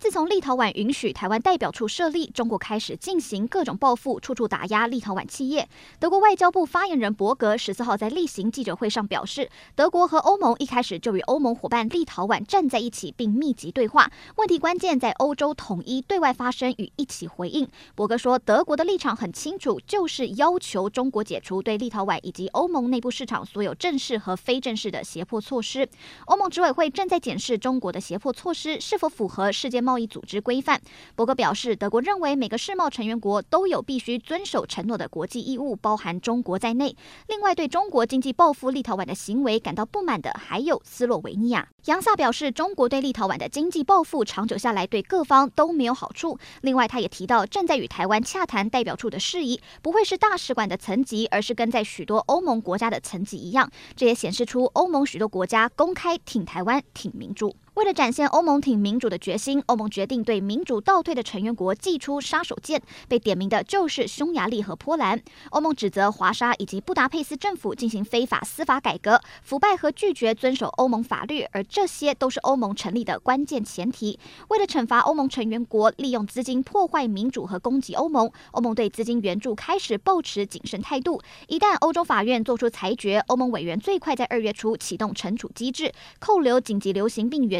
自从立陶宛允许台湾代表处设立，中国开始进行各种报复，处处打压立陶宛企业。德国外交部发言人伯格十四号在例行记者会上表示，德国和欧盟一开始就与欧盟伙伴立陶宛站在一起，并密集对话。问题关键在欧洲统一对外发声与一起回应。博格说，德国的立场很清楚，就是要求中国解除对立陶宛以及欧盟内部市场所有正式和非正式的胁迫措施。欧盟执委会正在检视中国的胁迫措施是否符合世界贸贸易组织规范。博格表示，德国认为每个世贸成员国都有必须遵守承诺的国际义务，包含中国在内。另外，对中国经济报复立陶宛的行为感到不满的还有斯洛维尼亚。杨萨表示，中国对立陶宛的经济报复长久下来对各方都没有好处。另外，他也提到，正在与台湾洽谈代表处的事宜，不会是大使馆的层级，而是跟在许多欧盟国家的层级一样。这也显示出欧盟许多国家公开挺台湾、挺民主。为了展现欧盟挺民主的决心，欧盟决定对民主倒退的成员国祭出杀手锏。被点名的就是匈牙利和波兰。欧盟指责华沙以及布达佩斯政府进行非法司法改革、腐败和拒绝遵守欧盟法律，而这些都是欧盟成立的关键前提。为了惩罚欧盟成员国利用资金破坏民主和攻击欧盟，欧盟对资金援助开始抱持谨慎态度。一旦欧洲法院做出裁决，欧盟委员最快在二月初启动惩处机制，扣留紧急流行病源